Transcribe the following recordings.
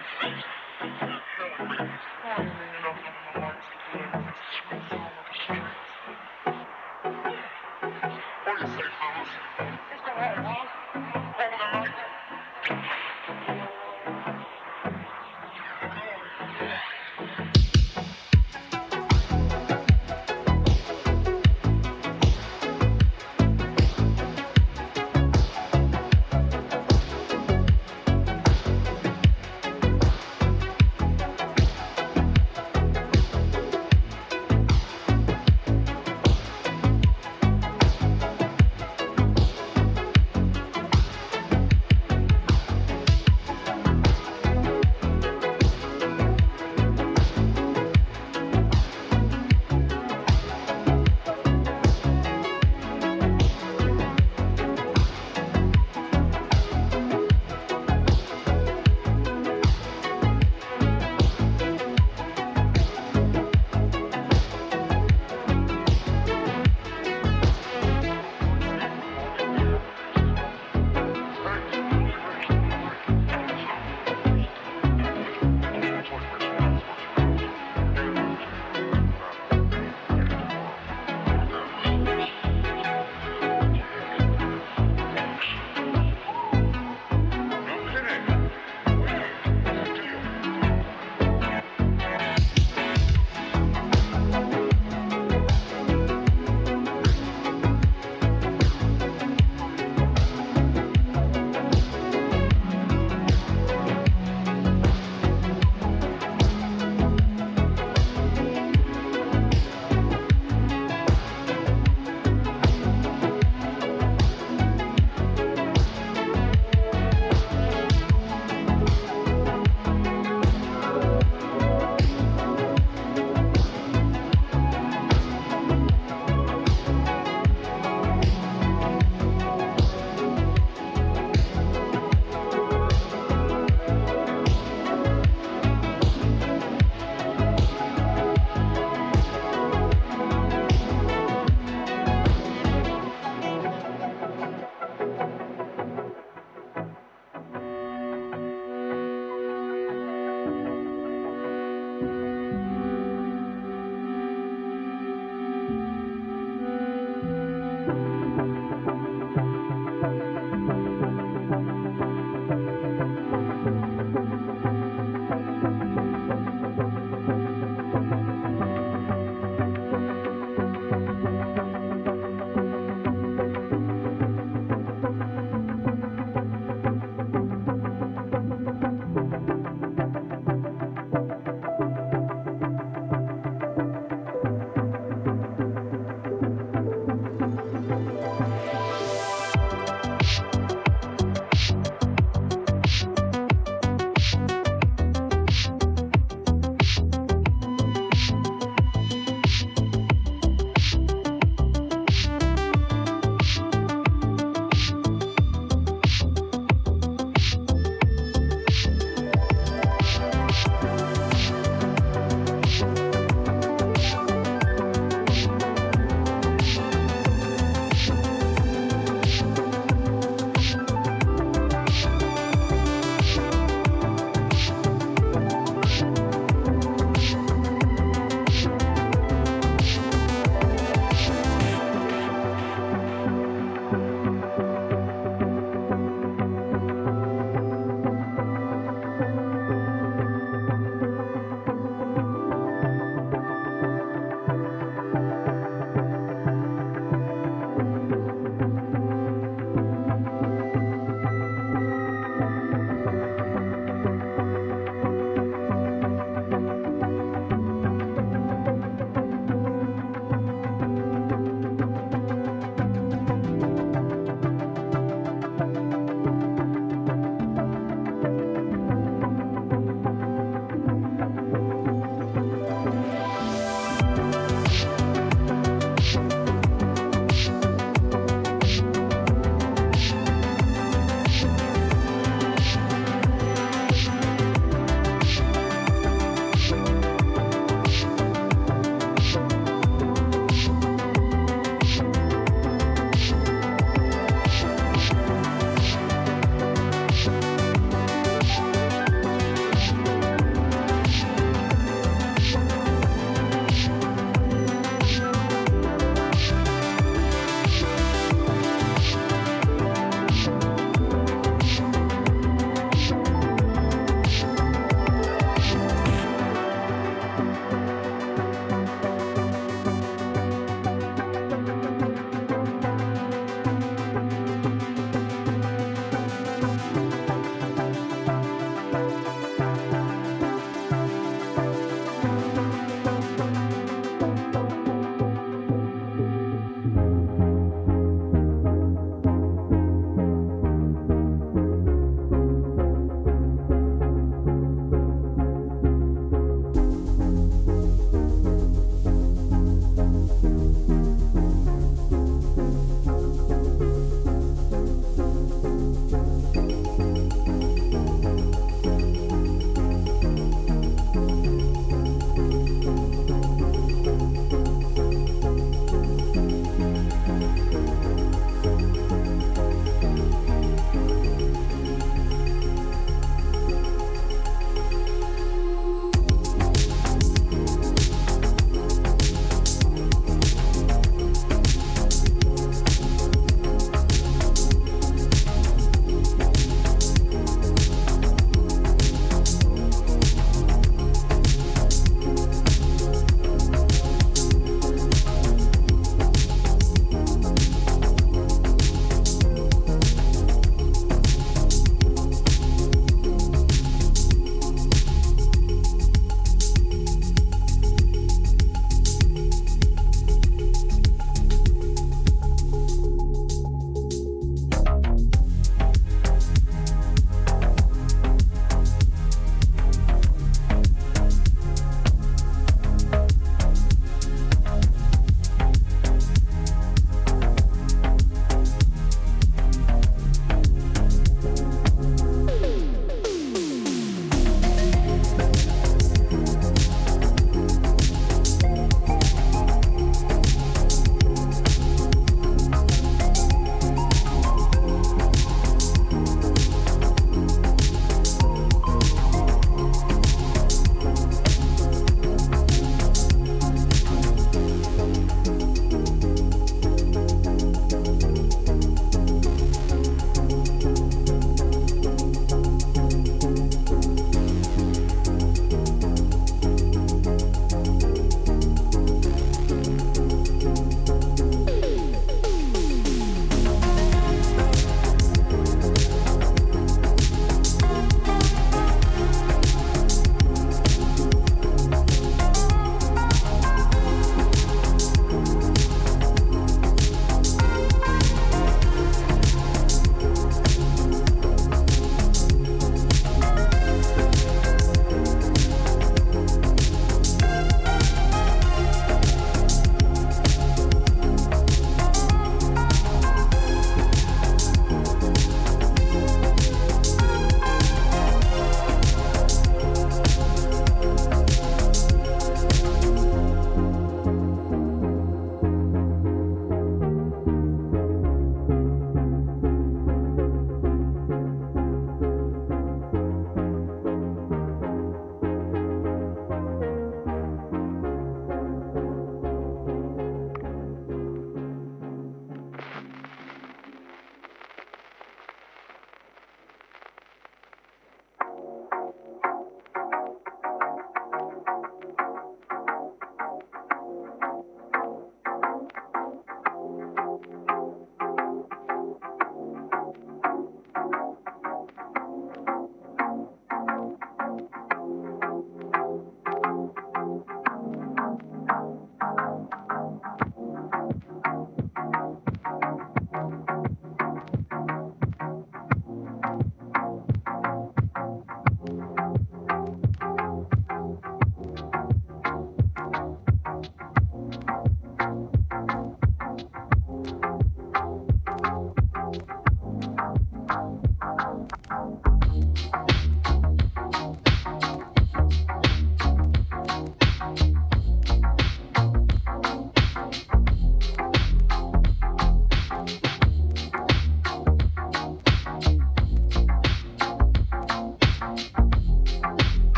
Thank you.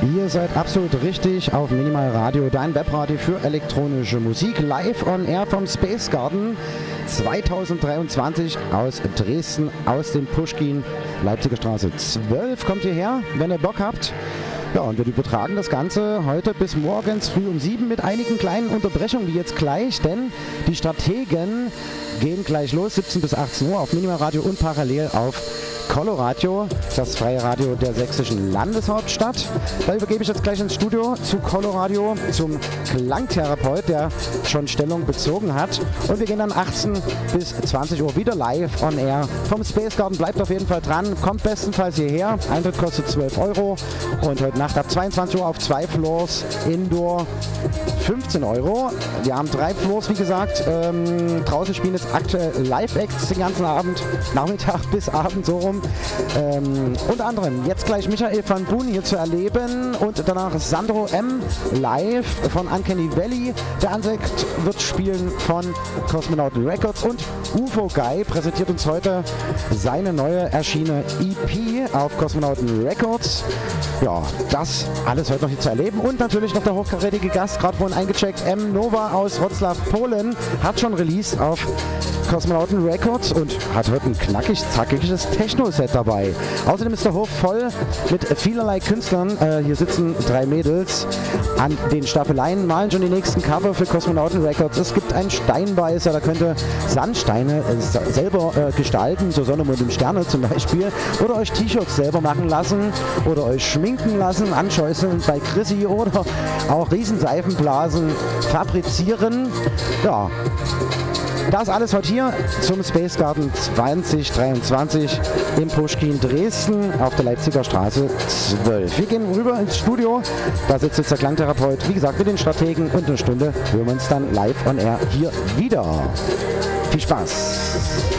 Ihr seid absolut richtig auf Minimal Radio, dein Webradio für elektronische Musik, live on air vom Space Garden 2023 aus Dresden, aus dem Pushkin, Leipziger Straße 12. Kommt hierher, wenn ihr Bock habt. Ja, und wir übertragen das Ganze heute bis morgens früh um sieben mit einigen kleinen Unterbrechungen, wie jetzt gleich, denn die Strategen gehen gleich los, 17 bis 18 Uhr auf Minimal Radio und parallel auf Coloradio, das freie Radio der sächsischen Landeshauptstadt. Da übergebe ich jetzt gleich ins Studio zu Coloradio, zum Klangtherapeut, der schon Stellung bezogen hat. Und wir gehen dann 18 bis 20 Uhr wieder live on air vom Space Garden. Bleibt auf jeden Fall dran, kommt bestenfalls hierher. Eintritt kostet 12 Euro und heute Nacht ab 22 Uhr auf zwei Floors Indoor 15 Euro. Wir haben drei Floors, wie gesagt. Ähm, draußen spielen jetzt aktuell Live-Acts den ganzen Abend, Nachmittag bis Abend so rum. Ähm, unter anderem jetzt gleich Michael van Boon hier zu erleben und danach Sandro M. live von Uncanny Valley. Der Ansekt wird spielen von Cosmonauten Records und UFO Guy präsentiert uns heute seine neue erschienene EP auf Cosmonauten Records. Ja, das alles heute noch hier zu erleben und natürlich noch der hochkarätige Gast, gerade vorhin eingecheckt, M. Nova aus Wroclaw, Polen, hat schon released auf Kosmonauten Records und hat heute ein knackig zackiges Techno-Set dabei. Außerdem ist der Hof voll mit vielerlei Künstlern. Äh, hier sitzen drei Mädels an den Staffeleien, malen schon die nächsten Cover für Kosmonauten Records. Es gibt einen Steinbeißer, da könnte Sandsteine äh, selber äh, gestalten, so Sonne, Mond und Sterne zum Beispiel. Oder euch T-Shirts selber machen lassen oder euch schminken lassen, anscheußeln bei Chrissy oder auch Riesenseifenblasen fabrizieren. Ja, das alles heute hier zum Space Garden 2023 im Pushkin Dresden auf der Leipziger Straße 12. Wir gehen rüber ins Studio. Da sitzt jetzt der Klangtherapeut, wie gesagt, mit den Strategen und eine Stunde hören wir uns dann live on air hier wieder. Viel Spaß!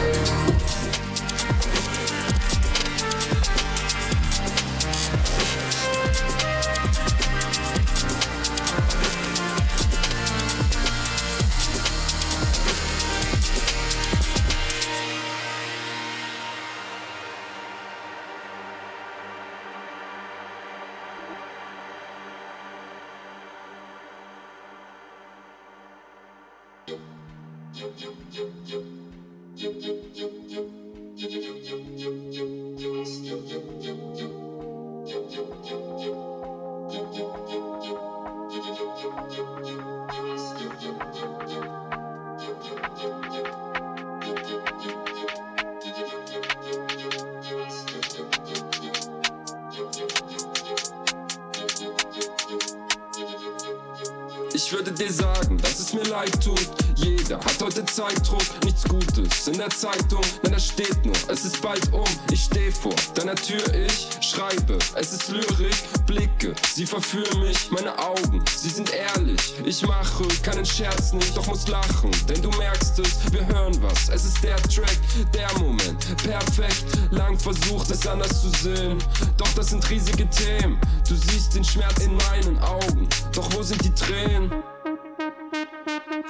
Verführen mich, meine Augen, sie sind ehrlich. Ich mache keinen Scherz nicht, doch muss lachen, denn du merkst es, wir hören was. Es ist der Track, der Moment, perfekt. Lang versucht es anders zu sehen, doch das sind riesige Themen. Du siehst den Schmerz in meinen Augen, doch wo sind die Tränen?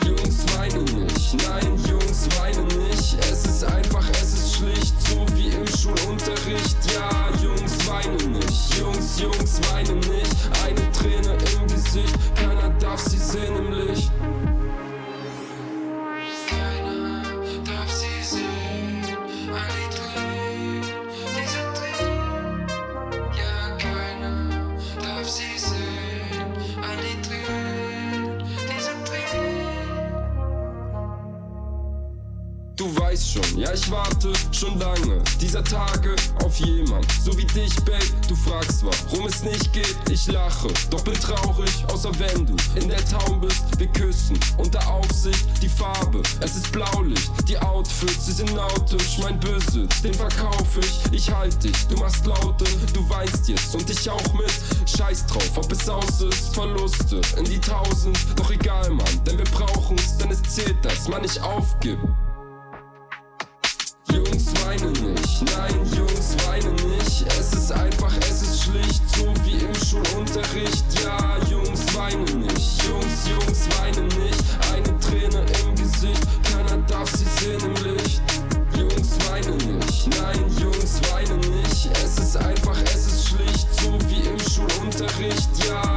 Jungs weinen nicht, nein, Jungs weinen nicht. Es ist einfach, es ist schlicht, so wie im Schulunterricht. Ja, Jungs weinen nicht, Jungs, Jungs weinen warte schon lange dieser Tage auf jemand, so wie dich, Babe. Du fragst, warum es nicht geht, ich lache, doch bin traurig, außer wenn du in der Town bist. Wir küssen unter Aufsicht, die Farbe, es ist Blaulicht, die Outfits, sie sind nautisch, mein Besitz, den verkauf ich. Ich halt dich, du machst Laute, du weinst jetzt und ich auch mit. Scheiß drauf, ob es aus ist, Verluste in die Tausend, doch egal, Mann, denn wir brauchen's, denn es zählt, dass man nicht aufgibt weine nicht. Nein, Jungs, weine nicht. Es ist einfach, es ist schlicht, so wie im Schulunterricht. Ja, Jungs, weine nicht. Jungs, Jungs, weine nicht. Eine Träne im Gesicht, keiner darf sie sehen im Licht. Jungs, weine nicht. Nein, Jungs, weine nicht. Es ist einfach, es ist schlicht, so wie im Schulunterricht. Ja.